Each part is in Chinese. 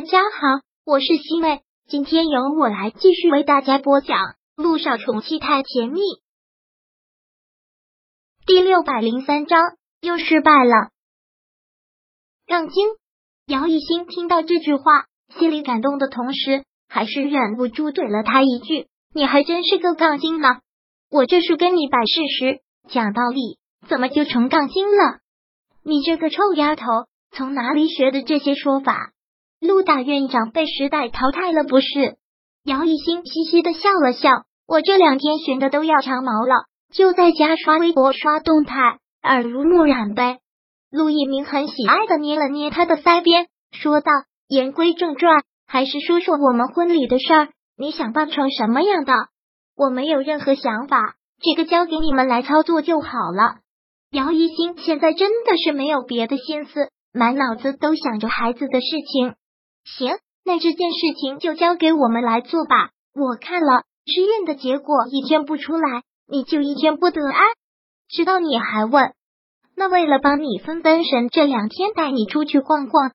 大家好，我是西妹，今天由我来继续为大家播讲《路上宠妻太甜蜜》第六百零三章，又失败了。杠精姚一新听到这句话，心里感动的同时，还是忍不住怼了他一句：“你还真是个杠精呢！我这是跟你摆事实、讲道理，怎么就成杠精了？你这个臭丫头，从哪里学的这些说法？”陆大院长被时代淘汰了，不是？姚一新嘻嘻的笑了笑。我这两天寻的都要长毛了，就在家刷微博、刷动态，耳濡目染呗。陆一鸣很喜爱的捏了捏他的腮边，说道：“言归正传，还是说说我们婚礼的事儿。你想办成什么样的？我没有任何想法，这个交给你们来操作就好了。”姚一新现在真的是没有别的心思，满脑子都想着孩子的事情。行，那这件事情就交给我们来做吧。我看了实验的结果，一天不出来，你就一天不得安。知道你还问？那为了帮你分分神，这两天带你出去逛逛。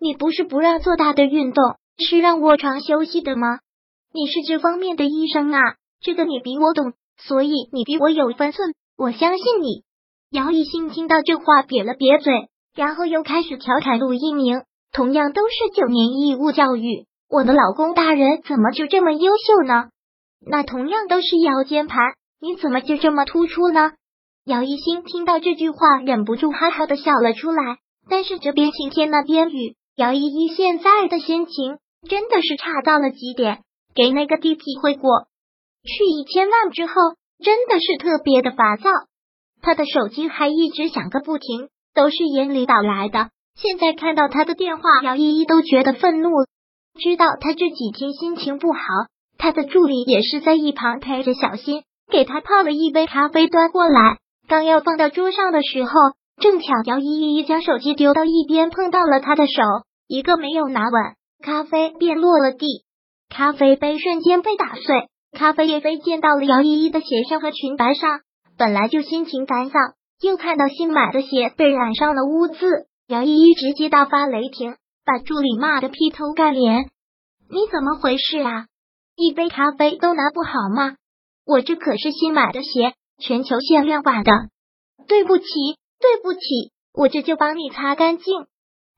你不是不让做大的运动，是让卧床休息的吗？你是这方面的医生啊，这个你比我懂，所以你比我有分寸。我相信你。姚一新听到这话，瘪了瘪嘴，然后又开始调侃陆一鸣。同样都是九年义务教育，我的老公大人怎么就这么优秀呢？那同样都是摇键盘，你怎么就这么突出呢？姚一新听到这句话，忍不住哈哈的笑了出来。但是这边晴天那边雨，姚依依现在的心情真的是差到了极点。给那个 DP 回过去一千万之后，真的是特别的烦躁，他的手机还一直响个不停，都是严领导来的。现在看到他的电话，姚依依都觉得愤怒。知道他这几天心情不好，他的助理也是在一旁陪着小心，给他泡了一杯咖啡端过来。刚要放到桌上的时候，正巧姚依依将手机丢到一边，碰到了他的手，一个没有拿稳，咖啡便落了地，咖啡杯瞬间被打碎，咖啡液飞溅到了姚依依的鞋上和裙摆上。本来就心情烦躁，又看到新买的鞋被染上了污渍。姚依依直接大发雷霆，把助理骂得劈头盖脸。你怎么回事啊？一杯咖啡都拿不好吗？我这可是新买的鞋，全球限量版的。对不起，对不起，我这就帮你擦干净。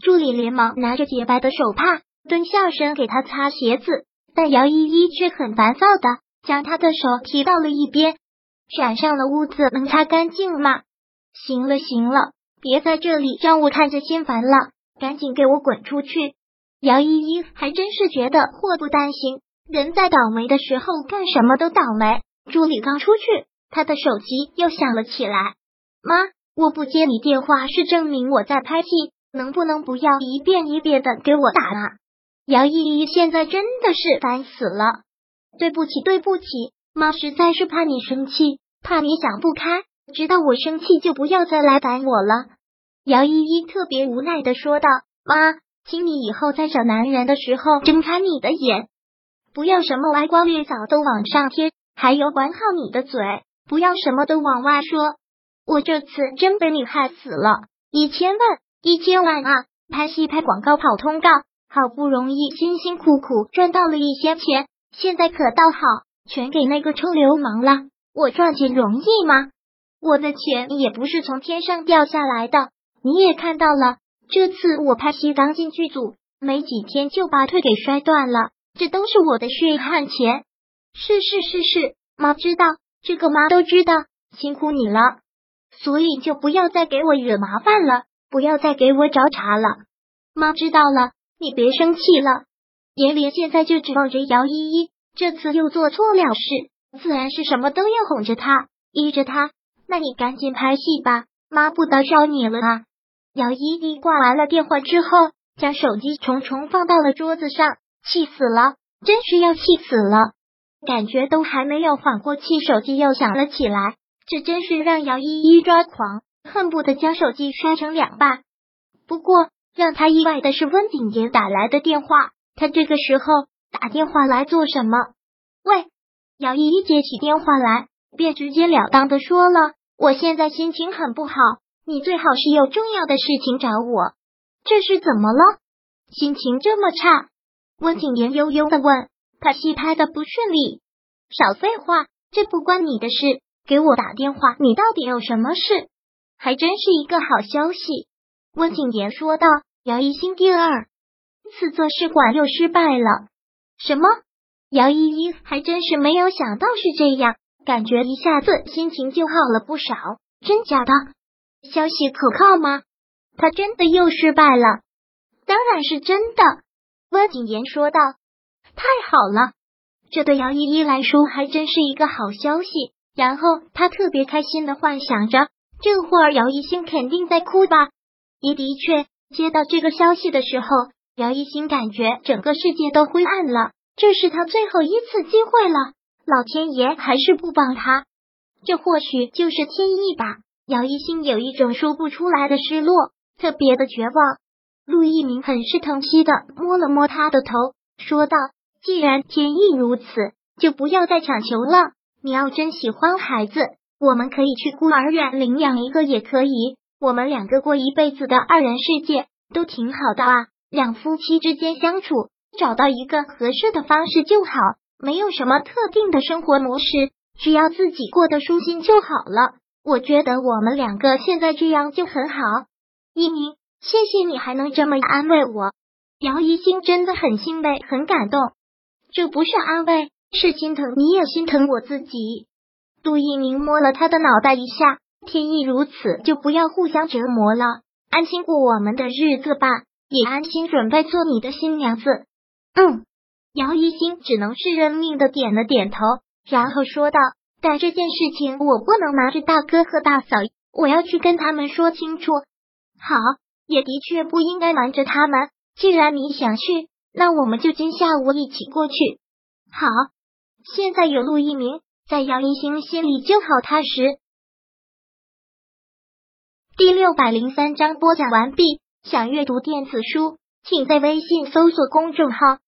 助理连忙拿着洁白的手帕，蹲下身给他擦鞋子，但姚依依却很烦躁的将他的手提到了一边。染上了污渍，能擦干净吗？行了，行了。别在这里让我看着心烦了，赶紧给我滚出去！姚依依还真是觉得祸不单行，人在倒霉的时候干什么都倒霉。助理刚出去，他的手机又响了起来。妈，我不接你电话是证明我在拍戏，能不能不要一遍一遍的给我打啊？姚依依现在真的是烦死了。对不起，对不起，妈实在是怕你生气，怕你想不开。知道我生气就不要再来烦我了。姚依依特别无奈的说道：“妈，请你以后在找男人的时候睁开你的眼，不要什么歪瓜裂枣都往上贴，还有管好你的嘴，不要什么都往外说。我这次真被你害死了，一千万，一千万啊！拍戏、拍广告、跑通告，好不容易辛辛苦苦赚到了一些钱，现在可倒好，全给那个臭流氓了。我赚钱容易吗？”我的钱也不是从天上掉下来的，你也看到了。这次我拍戏刚进剧组，没几天就把腿给摔断了，这都是我的血汗钱。是是是是，妈知道，这个妈都知道，辛苦你了。所以就不要再给我惹麻烦了，不要再给我找茬了。妈知道了，你别生气了。严林现在就指望着姚依依，这次又做错了事，自然是什么都要哄着她，依着她。那你赶紧拍戏吧，妈不打扰你了啊！姚依依挂完了电话之后，将手机重重放到了桌子上，气死了，真是要气死了！感觉都还没有缓过气，手机又响了起来，这真是让姚依依抓狂，恨不得将手机摔成两半。不过让他意外的是，温景言打来的电话，他这个时候打电话来做什么？喂，姚依依接起电话来，便直截了当的说了。我现在心情很不好，你最好是有重要的事情找我。这是怎么了？心情这么差？温景言悠悠的问。他戏拍的不顺利，少废话，这不关你的事。给我打电话，你到底有什么事？还真是一个好消息。温景言说道。姚一星第二次做试管又失败了。什么？姚依依还真是没有想到是这样，感觉一下子心情就好了不少。真假的？消息可靠吗？他真的又失败了？当然是真的。温景言说道。太好了，这对姚依依来说还真是一个好消息。然后他特别开心的幻想着，这会儿姚一星肯定在哭吧。也的确，接到这个消息的时候，姚一星感觉整个世界都灰暗了。这是他最后一次机会了，老天爷还是不帮他，这或许就是天意吧。姚一星有一种说不出来的失落，特别的绝望。陆一鸣很是疼惜的摸了摸他的头，说道。既然天意如此，就不要再强求了。你要真喜欢孩子，我们可以去孤儿院领养一个，也可以。我们两个过一辈子的二人世界都挺好的啊。两夫妻之间相处，找到一个合适的方式就好，没有什么特定的生活模式，只要自己过得舒心就好了。我觉得我们两个现在这样就很好。一鸣，谢谢你还能这么安慰我。姚一星真的很欣慰，很感动。这不是安慰，是心疼。你也心疼我自己。杜一鸣摸了他的脑袋一下，天意如此，就不要互相折磨了，安心过我们的日子吧，也安心准备做你的新娘子。嗯，姚一星只能是认命的点了点头，然后说道：“但这件事情我不能瞒着大哥和大嫂，我要去跟他们说清楚。好，也的确不应该瞒着他们。既然你想去。”那我们就今下午一起过去。好，现在有陆一鸣在，杨一星心里就好踏实。第六百零三章播讲完毕。想阅读电子书，请在微信搜索公众号“